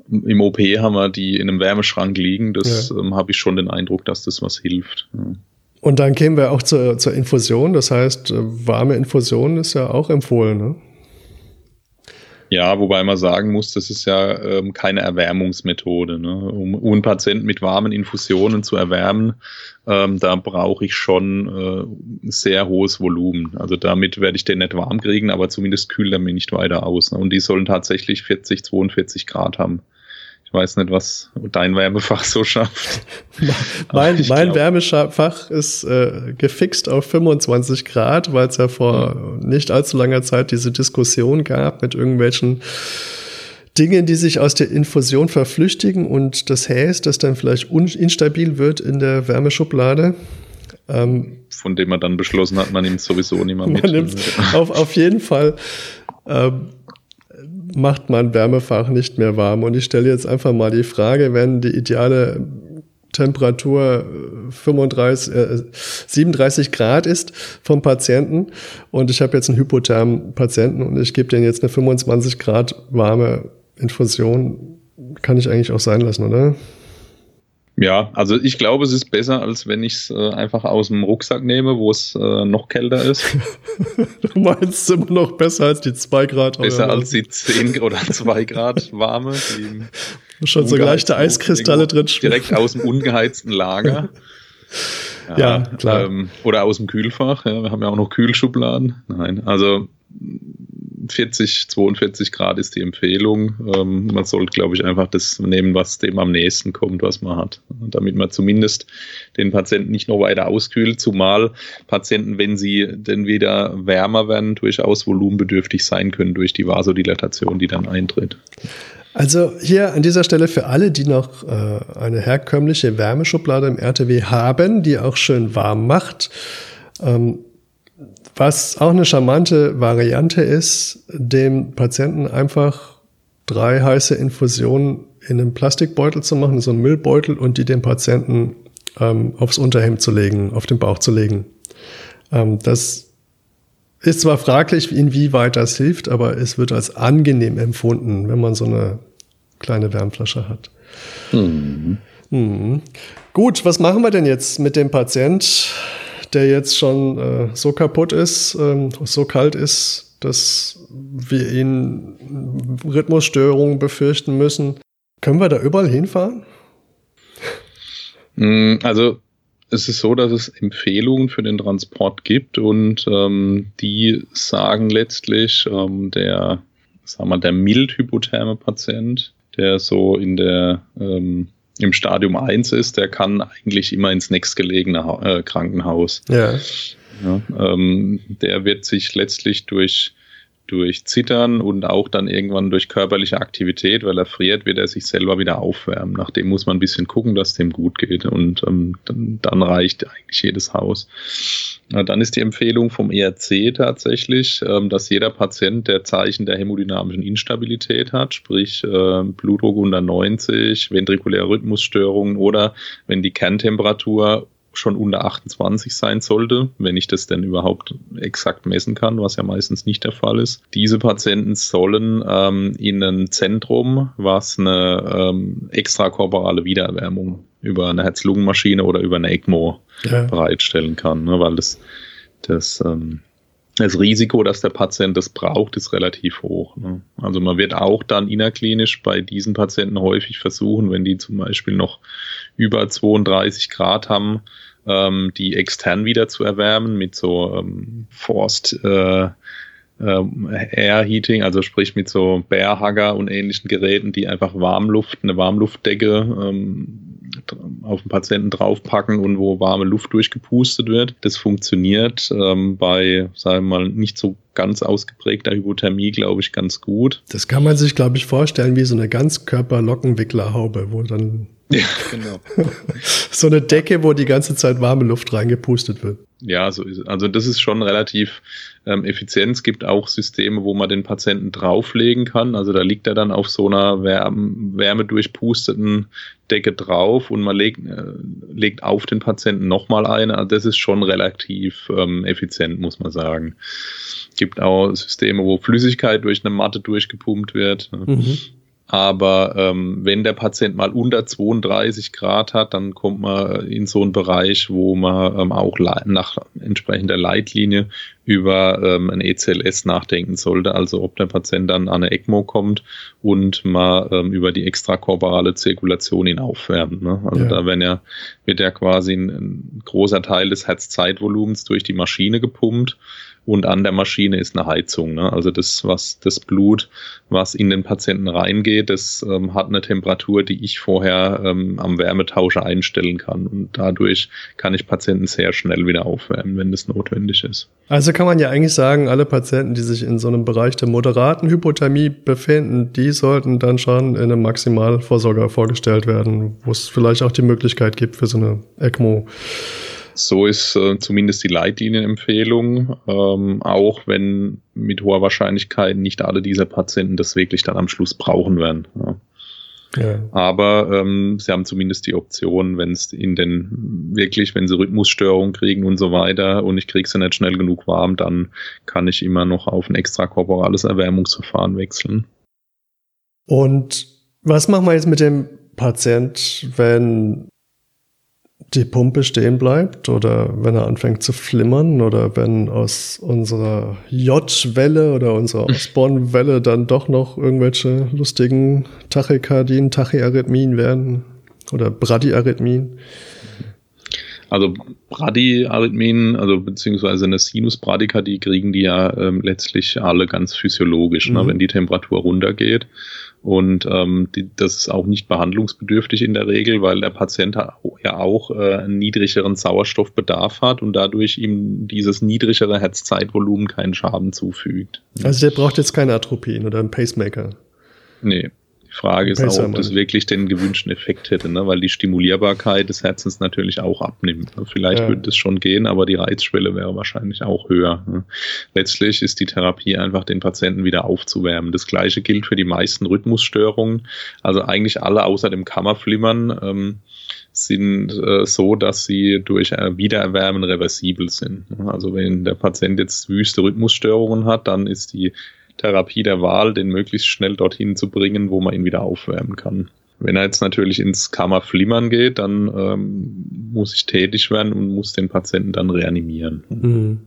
Im OP haben wir die in einem Wärmeschrank liegen. Das ja. ähm, habe ich schon den Eindruck, dass das was hilft. Ja. Und dann kämen wir auch zur, zur Infusion. Das heißt, äh, warme Infusion ist ja auch empfohlen. Ne? Ja, wobei man sagen muss, das ist ja ähm, keine Erwärmungsmethode. Ne? Um, um einen Patienten mit warmen Infusionen zu erwärmen, ähm, da brauche ich schon äh, sehr hohes Volumen. Also damit werde ich den nicht warm kriegen, aber zumindest kühlt er mir nicht weiter aus. Ne? Und die sollen tatsächlich 40, 42 Grad haben. Ich weiß nicht, was dein Wärmefach so schafft. [LAUGHS] mein mein Wärmefach ist äh, gefixt auf 25 Grad, weil es ja vor mhm. nicht allzu langer Zeit diese Diskussion gab mit irgendwelchen Dingen, die sich aus der Infusion verflüchtigen und das Häs, das dann vielleicht instabil wird in der Wärmeschublade. Ähm, Von dem man dann beschlossen hat, man nimmt sowieso nicht mehr [LAUGHS] mit. Auf, auf jeden Fall. Ähm, macht mein Wärmefach nicht mehr warm. Und ich stelle jetzt einfach mal die Frage, wenn die ideale Temperatur 35, äh, 37 Grad ist vom Patienten und ich habe jetzt einen hypothermen Patienten und ich gebe den jetzt eine 25 Grad warme Infusion, kann ich eigentlich auch sein lassen, oder? Ja, also ich glaube, es ist besser, als wenn ich es äh, einfach aus dem Rucksack nehme, wo es äh, noch kälter ist. [LAUGHS] du meinst immer noch besser als die 2 Grad? Besser als die 10 oder 2 Grad warme. [LAUGHS] Schon so leichte Eiskristalle drin schwimmen. Direkt aus dem ungeheizten Lager. [LAUGHS] Ja, ja klar. Ähm, oder aus dem Kühlfach. Ja, wir haben ja auch noch Kühlschubladen. Nein, also 40, 42 Grad ist die Empfehlung. Ähm, man sollte, glaube ich, einfach das nehmen, was dem am nächsten kommt, was man hat. Damit man zumindest den Patienten nicht noch weiter auskühlt, zumal Patienten, wenn sie denn wieder wärmer werden, durchaus volumenbedürftig sein können durch die Vasodilatation, die dann eintritt. Also hier an dieser Stelle für alle, die noch äh, eine herkömmliche Wärmeschublade im RTW haben, die auch schön warm macht. Ähm, was auch eine charmante Variante ist, dem Patienten einfach drei heiße Infusionen in einem Plastikbeutel zu machen, so einen Müllbeutel und die dem Patienten ähm, aufs Unterhemd zu legen, auf den Bauch zu legen. Ähm, das ist zwar fraglich, inwieweit das hilft, aber es wird als angenehm empfunden, wenn man so eine kleine Wärmflasche hat. Mhm. Mhm. Gut, was machen wir denn jetzt mit dem Patient? Der jetzt schon äh, so kaputt ist, ähm, so kalt ist, dass wir ihn Rhythmusstörungen befürchten müssen. Können wir da überall hinfahren? [LAUGHS] Mm, also es ist so, dass es Empfehlungen für den Transport gibt und ähm, die sagen letztlich, ähm, der, sagen wir, der mild hypotherme Patient, der so in der ähm, im Stadium 1 ist, der kann eigentlich immer ins nächstgelegene ha äh, Krankenhaus. Ja. ja ähm, der wird sich letztlich durch durch Zittern und auch dann irgendwann durch körperliche Aktivität, weil er friert, wird er sich selber wieder aufwärmen. Nachdem muss man ein bisschen gucken, dass dem gut geht und ähm, dann, dann, reicht eigentlich jedes Haus. Na, dann ist die Empfehlung vom ERC tatsächlich, ähm, dass jeder Patient, der Zeichen der hämodynamischen Instabilität hat, sprich äh, Blutdruck unter 90, ventrikuläre Rhythmusstörungen oder wenn die Kerntemperatur schon unter 28 sein sollte, wenn ich das denn überhaupt exakt messen kann, was ja meistens nicht der Fall ist. Diese Patienten sollen ähm, in ein Zentrum, was eine ähm, extrakorporale Wiedererwärmung über eine Herz-Lungen-Maschine oder über eine ECMO ja. bereitstellen kann, ne, weil das, das ähm, das Risiko, dass der Patient das braucht, ist relativ hoch. Ne? Also man wird auch dann innerklinisch bei diesen Patienten häufig versuchen, wenn die zum Beispiel noch über 32 Grad haben, ähm, die extern wieder zu erwärmen mit so ähm, Forced äh, ähm, Air Heating, also sprich mit so Bearhugger und ähnlichen Geräten, die einfach Warmluft, eine Warmluftdecke ähm, auf den Patienten draufpacken und wo warme Luft durchgepustet wird. Das funktioniert ähm, bei, sagen wir mal, nicht so ganz ausgeprägter Hypothermie, glaube ich, ganz gut. Das kann man sich, glaube ich, vorstellen wie so eine Ganzkörper-Lockenwicklerhaube, wo dann ja, genau. [LAUGHS] so eine Decke, wo die ganze Zeit warme Luft reingepustet wird. Ja, so ist es. Also das ist schon relativ ähm, effizient. Es gibt auch Systeme, wo man den Patienten drauflegen kann. Also da liegt er dann auf so einer wärme, wärmedurchpusteten Decke drauf und man legt, äh, legt auf den Patienten nochmal eine. Also das ist schon relativ ähm, effizient, muss man sagen. Es gibt auch Systeme, wo Flüssigkeit durch eine Matte durchgepumpt wird. Mhm. Aber ähm, wenn der Patient mal unter 32 Grad hat, dann kommt man in so einen Bereich, wo man ähm, auch nach entsprechender Leitlinie über ähm, ein ECLS nachdenken sollte. Also ob der Patient dann an eine ECMO kommt und mal ähm, über die extrakorporale Zirkulation ihn aufwärmt. Ne? Also ja. da wenn ja, wird ja quasi ein, ein großer Teil des Herzzeitvolumens durch die Maschine gepumpt und an der Maschine ist eine Heizung. Ne? Also das, was das Blut, was in den Patienten reingeht, das ähm, hat eine Temperatur, die ich vorher ähm, am Wärmetauscher einstellen kann. Und dadurch kann ich Patienten sehr schnell wieder aufwärmen, wenn das notwendig ist. Also kann man ja eigentlich sagen, alle Patienten, die sich in so einem Bereich der moderaten Hypothermie befinden, die sollten dann schon in einem Maximalversorger vorgestellt werden, wo es vielleicht auch die Möglichkeit gibt für so eine ECMO. So ist äh, zumindest die Leitlinienempfehlung, ähm, auch wenn mit hoher Wahrscheinlichkeit nicht alle dieser Patienten das wirklich dann am Schluss brauchen werden. Ja. Ja. Aber ähm, sie haben zumindest die Option, wenn es in den wirklich, wenn sie Rhythmusstörungen kriegen und so weiter und ich kriege sie nicht schnell genug warm, dann kann ich immer noch auf ein extrakorporales Erwärmungsverfahren wechseln. Und was machen wir jetzt mit dem Patient, wenn die Pumpe stehen bleibt oder wenn er anfängt zu flimmern oder wenn aus unserer J-Welle oder unserer Osborn-Welle dann doch noch irgendwelche lustigen Tachykardien, Tachyarrhythmien werden oder Bradyarrhythmien. Also Bradyarrhythmien, also beziehungsweise eine Sinus-Bradykardie kriegen die ja ähm, letztlich alle ganz physiologisch, ne, mhm. ne, wenn die Temperatur runtergeht. Und ähm, die, das ist auch nicht behandlungsbedürftig in der Regel, weil der Patient ja auch äh, einen niedrigeren Sauerstoffbedarf hat und dadurch ihm dieses niedrigere Herzzeitvolumen keinen Schaden zufügt. Also der braucht jetzt keine Atropin oder einen Pacemaker. Nee. Frage ist auch, ob das wirklich den gewünschten Effekt hätte, ne? weil die Stimulierbarkeit des Herzens natürlich auch abnimmt. Vielleicht ja. würde es schon gehen, aber die Reizschwelle wäre wahrscheinlich auch höher. Ne? Letztlich ist die Therapie einfach den Patienten wieder aufzuwärmen. Das gleiche gilt für die meisten Rhythmusstörungen. Also eigentlich alle außer dem Kammerflimmern ähm, sind äh, so, dass sie durch äh, Wiedererwärmen reversibel sind. Also wenn der Patient jetzt wüste Rhythmusstörungen hat, dann ist die Therapie der Wahl, den möglichst schnell dorthin zu bringen, wo man ihn wieder aufwärmen kann. Wenn er jetzt natürlich ins Kammerflimmern geht, dann ähm, muss ich tätig werden und muss den Patienten dann reanimieren. Mhm.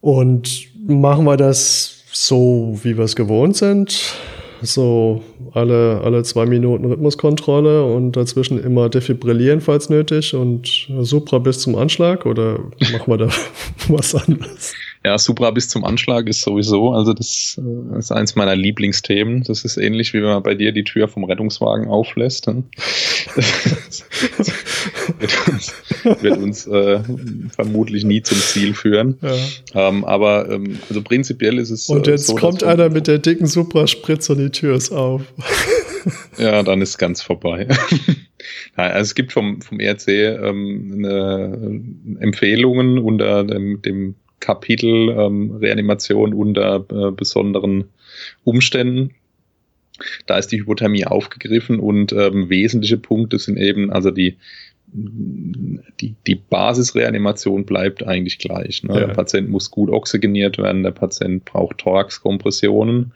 Und machen wir das so, wie wir es gewohnt sind? So alle, alle zwei Minuten Rhythmuskontrolle und dazwischen immer defibrillieren, falls nötig und Supra bis zum Anschlag oder machen wir da [LAUGHS] was anderes? Ja, Supra bis zum Anschlag ist sowieso, also das äh, ist eins meiner Lieblingsthemen. Das ist ähnlich wie wenn man bei dir die Tür vom Rettungswagen auflässt. Ne? [LAUGHS] wird uns, wird uns äh, vermutlich nie zum Ziel führen. Ja. Ähm, aber ähm, also prinzipiell ist es. Und jetzt so, kommt einer mit der dicken Supra-Spritze und die Tür ist auf. [LAUGHS] ja, dann ist ganz vorbei. [LAUGHS] also es gibt vom, vom ERC ähm, eine, Empfehlungen unter dem, dem Kapitel ähm, Reanimation unter äh, besonderen Umständen. Da ist die Hypothermie aufgegriffen und ähm, wesentliche Punkte sind eben, also die, die, die Basisreanimation bleibt eigentlich gleich. Ne? Ja. Der Patient muss gut oxygeniert werden, der Patient braucht Thoraxkompressionen.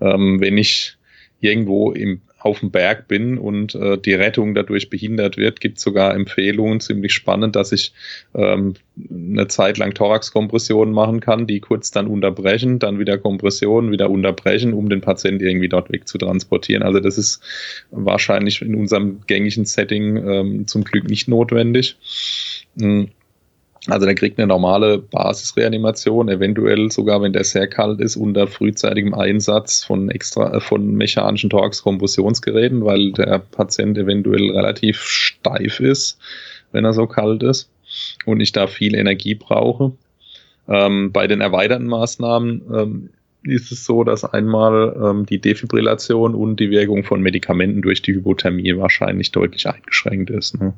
Ähm, wenn ich irgendwo im auf dem Berg bin und äh, die Rettung dadurch behindert wird, gibt sogar Empfehlungen, ziemlich spannend, dass ich ähm, eine Zeit lang Thoraxkompressionen machen kann, die kurz dann unterbrechen, dann wieder Kompressionen, wieder unterbrechen, um den Patienten irgendwie dort weg zu transportieren. Also das ist wahrscheinlich in unserem gängigen Setting ähm, zum Glück nicht notwendig. Mhm. Also der kriegt eine normale Basisreanimation, eventuell sogar, wenn der sehr kalt ist, unter frühzeitigem Einsatz von extra, äh, von mechanischen Thorax-Kompressionsgeräten, weil der Patient eventuell relativ steif ist, wenn er so kalt ist und ich da viel Energie brauche. Ähm, bei den erweiterten Maßnahmen ähm, ist es so, dass einmal ähm, die Defibrillation und die Wirkung von Medikamenten durch die Hypothermie wahrscheinlich deutlich eingeschränkt ist. Ne?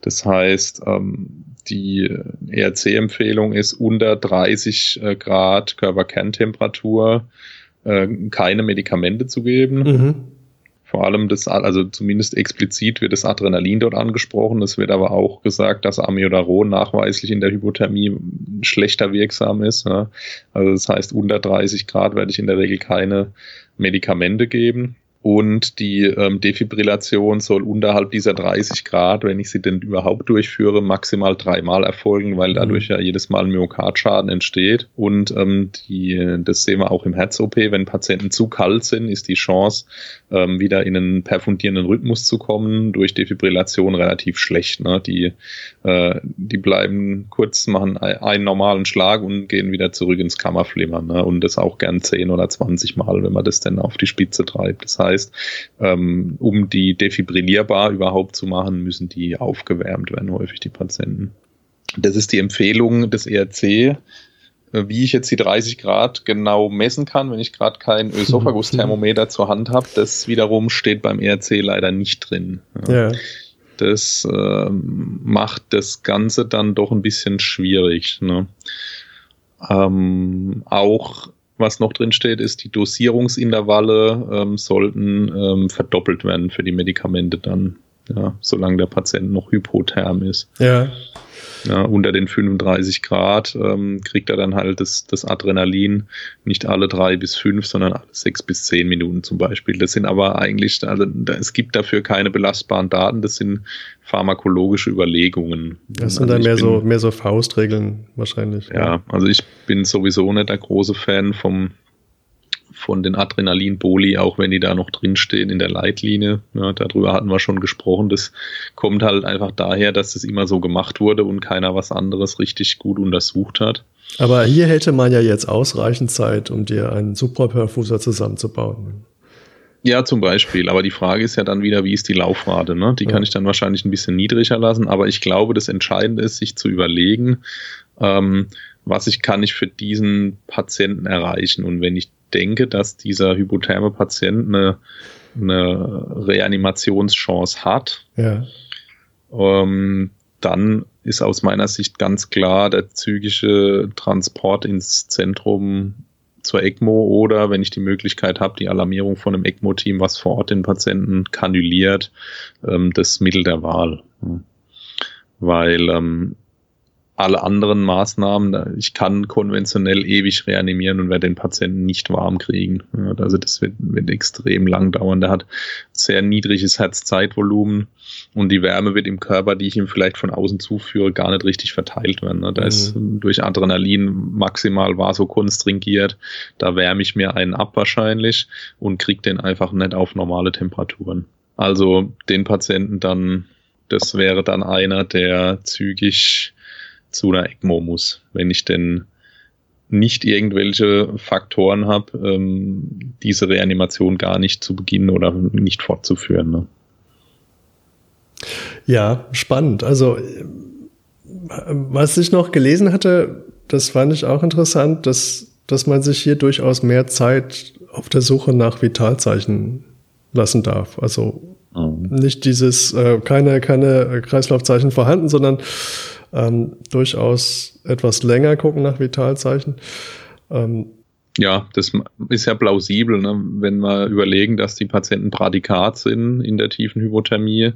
Das heißt, ähm, die ERC-Empfehlung ist unter 30 äh, Grad Körperkerntemperatur äh, keine Medikamente zu geben. Mhm. Vor allem das, also zumindest explizit wird das Adrenalin dort angesprochen. Es wird aber auch gesagt, dass Amiodaron nachweislich in der Hypothermie schlechter wirksam ist. Also das heißt, unter 30 Grad werde ich in der Regel keine Medikamente geben und die ähm, Defibrillation soll unterhalb dieser 30 Grad, wenn ich sie denn überhaupt durchführe, maximal dreimal erfolgen, weil mhm. dadurch ja jedes Mal ein Myokardschaden entsteht. Und ähm, die, das sehen wir auch im Herz-OP, wenn Patienten zu kalt sind, ist die Chance, ähm, wieder in einen perfundierenden Rhythmus zu kommen, durch Defibrillation relativ schlecht. Ne? Die, äh, die bleiben kurz, machen einen normalen Schlag und gehen wieder zurück ins Kammerflimmern. Ne? Und das auch gern 10 oder 20 Mal, wenn man das dann auf die Spitze treibt. Das heißt, heißt, ähm, um die defibrillierbar überhaupt zu machen, müssen die aufgewärmt werden, häufig die Patienten. Das ist die Empfehlung des ERC äh, wie ich jetzt die 30 Grad genau messen kann, wenn ich gerade kein [LAUGHS] Ösophagus-Thermometer zur Hand habe, das wiederum steht beim ERC leider nicht drin. Ja. Das äh, macht das Ganze dann doch ein bisschen schwierig. Ne? Ähm, auch was noch drin steht, ist, die Dosierungsintervalle ähm, sollten ähm, verdoppelt werden für die Medikamente dann, ja, solange der Patient noch hypotherm ist. Ja. Ja, unter den 35 Grad ähm, kriegt er dann halt das, das Adrenalin nicht alle drei bis fünf, sondern alle sechs bis zehn Minuten zum Beispiel. Das sind aber eigentlich, also es gibt dafür keine belastbaren Daten, das sind pharmakologische Überlegungen. Das sind also dann mehr bin, so mehr so Faustregeln wahrscheinlich. Ja, ja, also ich bin sowieso nicht der große Fan vom von den Adrenalin-Boli, auch wenn die da noch drinstehen in der Leitlinie. Ja, darüber hatten wir schon gesprochen. Das kommt halt einfach daher, dass das immer so gemacht wurde und keiner was anderes richtig gut untersucht hat. Aber hier hätte man ja jetzt ausreichend Zeit, um dir einen Supraperfuser zusammenzubauen. Ja, zum Beispiel. Aber die Frage ist ja dann wieder, wie ist die Laufrate? Ne? Die ja. kann ich dann wahrscheinlich ein bisschen niedriger lassen. Aber ich glaube, das Entscheidende ist, sich zu überlegen, ähm, was ich kann ich für diesen Patienten erreichen. Und wenn ich denke, dass dieser hypotherme Patient eine, eine Reanimationschance hat, ja. ähm, dann ist aus meiner Sicht ganz klar der zügige Transport ins Zentrum zur ECMO oder wenn ich die Möglichkeit habe, die Alarmierung von einem ECMO-Team, was vor Ort den Patienten kanüliert, ähm, das Mittel der Wahl. Weil ähm, alle anderen Maßnahmen, ich kann konventionell ewig reanimieren und werde den Patienten nicht warm kriegen. Also das wird, wird extrem lang dauern. Der hat sehr niedriges Herzzeitvolumen und die Wärme wird im Körper, die ich ihm vielleicht von außen zuführe, gar nicht richtig verteilt werden. Da mhm. ist durch Adrenalin maximal vasokonstringiert. Da wärme ich mir einen ab wahrscheinlich und kriege den einfach nicht auf normale Temperaturen. Also den Patienten dann, das wäre dann einer, der zügig zu einer ECMO muss, wenn ich denn nicht irgendwelche Faktoren habe, ähm, diese Reanimation gar nicht zu beginnen oder nicht fortzuführen. Ne? Ja, spannend. Also was ich noch gelesen hatte, das fand ich auch interessant, dass, dass man sich hier durchaus mehr Zeit auf der Suche nach Vitalzeichen lassen darf. Also mhm. nicht dieses äh, keine, keine Kreislaufzeichen vorhanden, sondern ähm, durchaus etwas länger gucken nach Vitalzeichen. Ähm, ja, das ist ja plausibel, ne? wenn wir überlegen, dass die Patienten Pradikat sind in der tiefen Hypothermie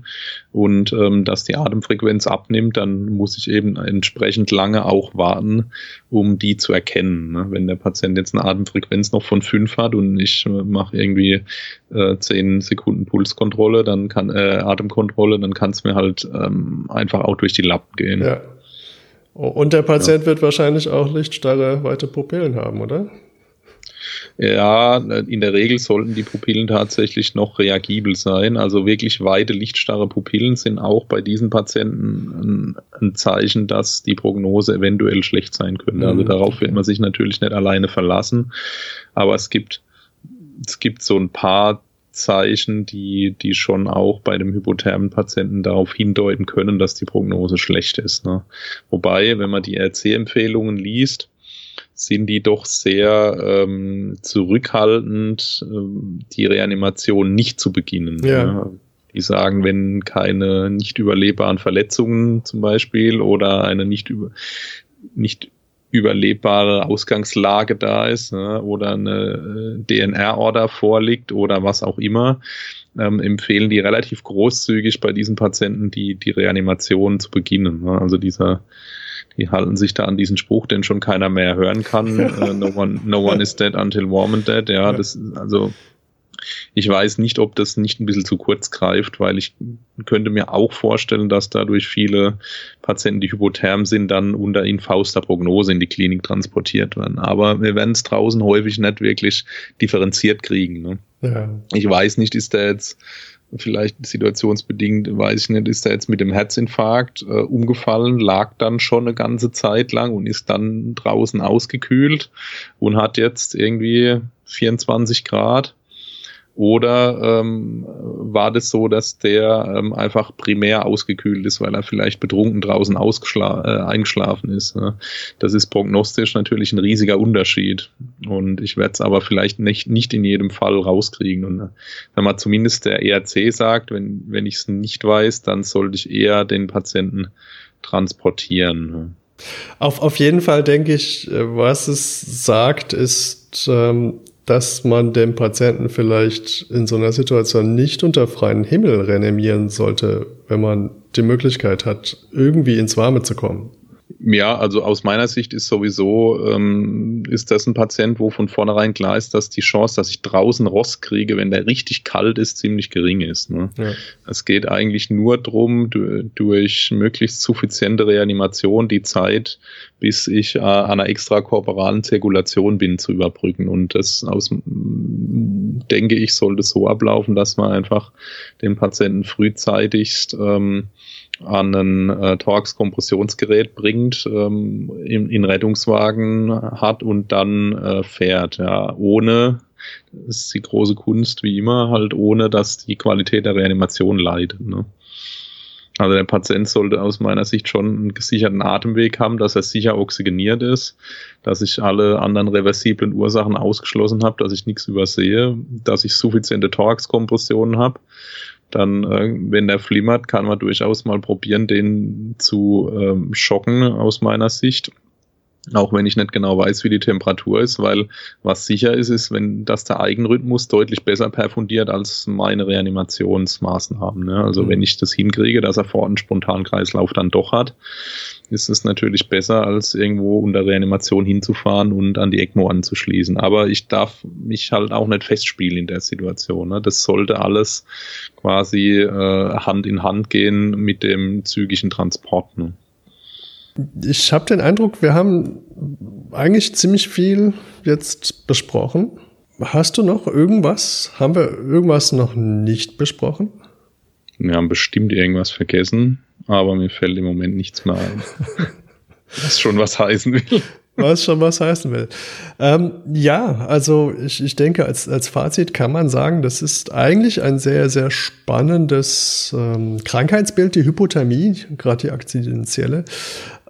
und ähm, dass die Atemfrequenz abnimmt, dann muss ich eben entsprechend lange auch warten, um die zu erkennen. Ne? Wenn der Patient jetzt eine Atemfrequenz noch von fünf hat und ich äh, mache irgendwie äh, zehn Sekunden Pulskontrolle, dann kann äh, Atemkontrolle, dann kann es mir halt ähm, einfach auch durch die Lappen gehen. Ja. Und der Patient ja. wird wahrscheinlich auch lichtstarre weite Pupillen haben, oder? Ja, in der Regel sollten die Pupillen tatsächlich noch reagibel sein. Also wirklich weite, lichtstarre Pupillen sind auch bei diesen Patienten ein, Zeichen, dass die Prognose eventuell schlecht sein könnte. Also mhm. darauf wird man sich natürlich nicht alleine verlassen. Aber es gibt, es gibt so ein paar Zeichen, die, die schon auch bei dem hypothermen Patienten darauf hindeuten können, dass die Prognose schlecht ist. Ne? Wobei, wenn man die RC-Empfehlungen liest, sind die doch sehr ähm, zurückhaltend, ähm, die Reanimation nicht zu beginnen. Ja. ja. Die sagen, wenn keine nicht überlebbaren Verletzungen zum Beispiel oder eine nicht, über, nicht überlebbare Ausgangslage da ist ne, oder eine äh, DNR-Order vorliegt oder was auch immer, ähm, empfehlen die relativ großzügig bei diesen Patienten die, die Reanimation zu beginnen. Ne. Also dieser die halten sich da an diesen Spruch, den schon keiner mehr hören kann. uh, [LAUGHS] no, one, no one is dead until warm and dead. Ja, ja. das also ich weiß nicht, ob das nicht ein bisschen zu kurz greift, weil ich könnte mir auch vorstellen, dass dadurch viele Patienten, die hypotherm sind, dann unter infauster Prognose in die Klinik transportiert werden. Aber wir werden es draußen häufig nicht wirklich differenziert kriegen. Ne? Ja. Ich weiß nicht, ist der jetzt vielleicht situationsbedingt, weiß ich nicht, ist er jetzt mit dem Herzinfarkt äh, umgefallen, lag dann schon eine ganze Zeit lang und ist dann draußen ausgekühlt und hat jetzt irgendwie 24 Grad oder ähm, war das so, dass der ähm, einfach primär ausgekühlt ist, weil er vielleicht betrunken draußen äh, eingeschlafen ist? Ne? Das ist prognostisch natürlich ein riesiger Unterschied. Und ich werde es aber vielleicht nicht, nicht in jedem Fall rauskriegen. Und äh, wenn man zumindest der ERC sagt, wenn, wenn ich es nicht weiß, dann sollte ich eher den Patienten transportieren. Ne? Auf, auf jeden Fall denke ich, äh, was es sagt, ist, ähm, dass man den Patienten vielleicht in so einer Situation nicht unter freien Himmel reanimieren sollte, wenn man die Möglichkeit hat, irgendwie ins Warme zu kommen. Ja, also aus meiner Sicht ist sowieso, ähm, ist das ein Patient, wo von vornherein klar ist, dass die Chance, dass ich draußen Rost kriege, wenn der richtig kalt ist, ziemlich gering ist. Ne? Ja. Es geht eigentlich nur darum, durch möglichst suffiziente Reanimation die Zeit, bis ich äh, an einer extrakorporalen Zirkulation bin, zu überbrücken. Und das aus, denke ich, sollte so ablaufen, dass man einfach den Patienten frühzeitigst ähm, an ein äh, Torx-Kompressionsgerät bringt, ähm, in, in Rettungswagen hat und dann äh, fährt, ja, ohne, das ist die große Kunst wie immer, halt ohne, dass die Qualität der Reanimation leidet. Ne? Also der Patient sollte aus meiner Sicht schon einen gesicherten Atemweg haben, dass er sicher oxygeniert ist, dass ich alle anderen reversiblen Ursachen ausgeschlossen habe, dass ich nichts übersehe, dass ich suffiziente Thorax-Kompressionen habe dann, äh, wenn der flimmert, kann man durchaus mal probieren, den zu ähm, schocken aus meiner Sicht. Auch wenn ich nicht genau weiß, wie die Temperatur ist, weil was sicher ist, ist, wenn das der Eigenrhythmus deutlich besser perfundiert als meine Reanimationsmaßnahmen. Ne? Also mhm. wenn ich das hinkriege, dass er vor einen spontanen Kreislauf dann doch hat, ist es natürlich besser, als irgendwo unter Reanimation hinzufahren und an die ECMO anzuschließen. Aber ich darf mich halt auch nicht festspielen in der Situation. Ne? Das sollte alles quasi äh, Hand in Hand gehen mit dem zügigen Transport. Ne? Ich habe den Eindruck, wir haben eigentlich ziemlich viel jetzt besprochen. Hast du noch irgendwas? Haben wir irgendwas noch nicht besprochen? Wir haben bestimmt irgendwas vergessen aber mir fällt im Moment nichts mehr ein. [LAUGHS] was schon was heißen will. was schon was heißen will. Ähm, ja, also ich, ich denke, als, als Fazit kann man sagen, das ist eigentlich ein sehr, sehr spannendes ähm, Krankheitsbild, die Hypothermie, gerade die akzidentielle.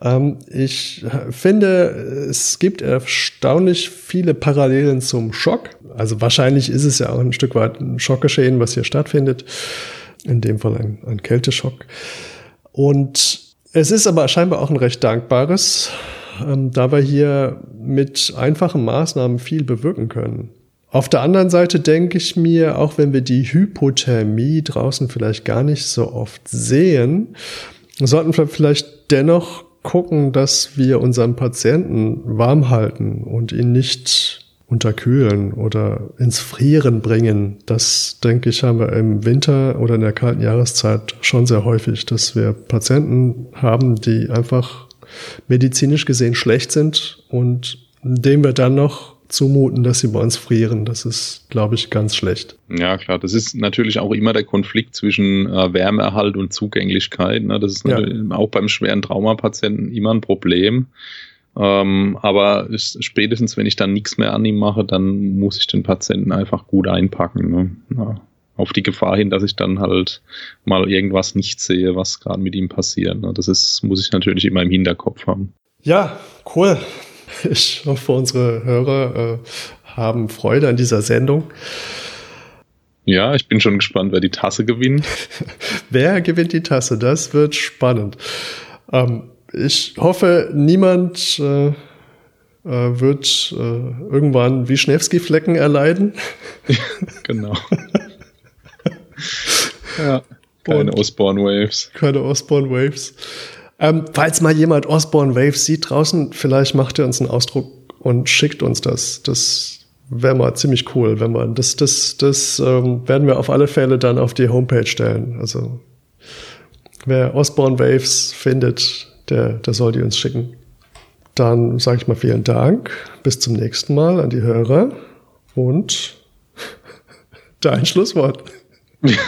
Ähm, ich finde, es gibt erstaunlich viele Parallelen zum Schock. Also wahrscheinlich ist es ja auch ein Stück weit ein Schockgeschehen, was hier stattfindet. In dem Fall ein, ein Kälteschock. Und es ist aber scheinbar auch ein recht dankbares, ähm, da wir hier mit einfachen Maßnahmen viel bewirken können. Auf der anderen Seite denke ich mir, auch wenn wir die Hypothermie draußen vielleicht gar nicht so oft sehen, sollten wir vielleicht dennoch gucken, dass wir unseren Patienten warm halten und ihn nicht unterkühlen oder ins Frieren bringen. Das, denke ich, haben wir im Winter oder in der kalten Jahreszeit schon sehr häufig, dass wir Patienten haben, die einfach medizinisch gesehen schlecht sind und dem wir dann noch zumuten, dass sie bei uns frieren. Das ist, glaube ich, ganz schlecht. Ja, klar. Das ist natürlich auch immer der Konflikt zwischen äh, Wärmeerhalt und Zugänglichkeit. Ne? Das ist ja. auch beim schweren Traumapatienten immer ein Problem. Ähm, aber ist, spätestens, wenn ich dann nichts mehr an ihm mache, dann muss ich den Patienten einfach gut einpacken. Ne? Ja, auf die Gefahr hin, dass ich dann halt mal irgendwas nicht sehe, was gerade mit ihm passiert. Ne? Das ist, muss ich natürlich immer im Hinterkopf haben. Ja, cool. [LAUGHS] Ich hoffe, unsere Hörer äh, haben Freude an dieser Sendung. Ja, ich bin schon gespannt, wer die Tasse gewinnt. [LAUGHS] wer gewinnt die Tasse? Das wird spannend. Ähm, ich hoffe, niemand äh, äh, wird äh, irgendwann Wischnewski-Flecken erleiden. [LAUGHS] genau. ja, keine Osborne Waves. Keine Osborne Waves. Ähm, falls mal jemand Osborne Waves sieht draußen, vielleicht macht er uns einen Ausdruck und schickt uns das. Das wäre mal ziemlich cool, wenn man das, das, das ähm, werden wir auf alle Fälle dann auf die Homepage stellen. Also wer Osborne Waves findet, der, der soll die uns schicken. Dann sage ich mal vielen Dank. Bis zum nächsten Mal an die Hörer. Und [LAUGHS] dein Schlusswort. [LAUGHS] ja.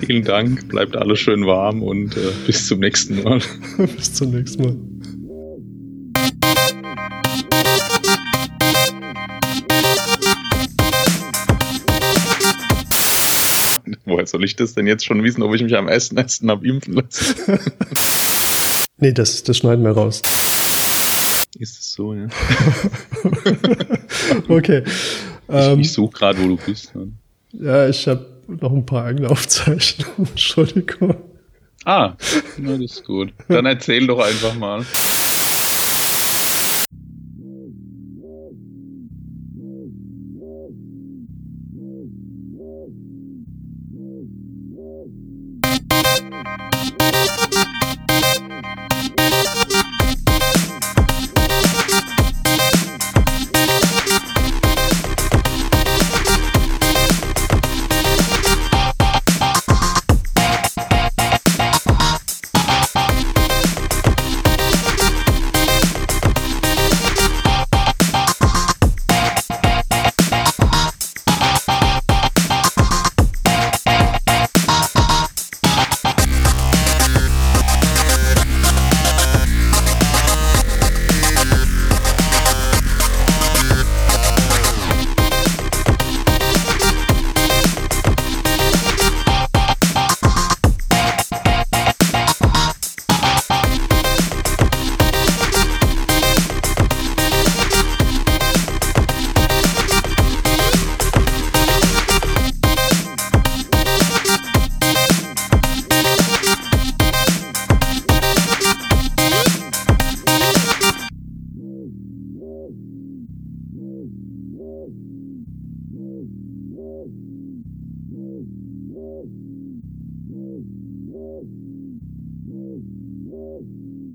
Vielen Dank. Bleibt alles schön warm und äh, bis zum nächsten Mal. [LAUGHS] bis zum nächsten Mal. Soll ich das denn jetzt schon wissen, ob ich mich am ersten ersten habe impfen lassen? [LAUGHS] nee, das, das schneiden wir raus. Ist es so, ja. [LAUGHS] okay. Ich, ähm, ich suche gerade, wo du bist. Ja, ich habe noch ein paar eigene Aufzeichnungen. [LAUGHS] Entschuldigung. Ah, na, das ist gut. Dann erzähl doch einfach mal.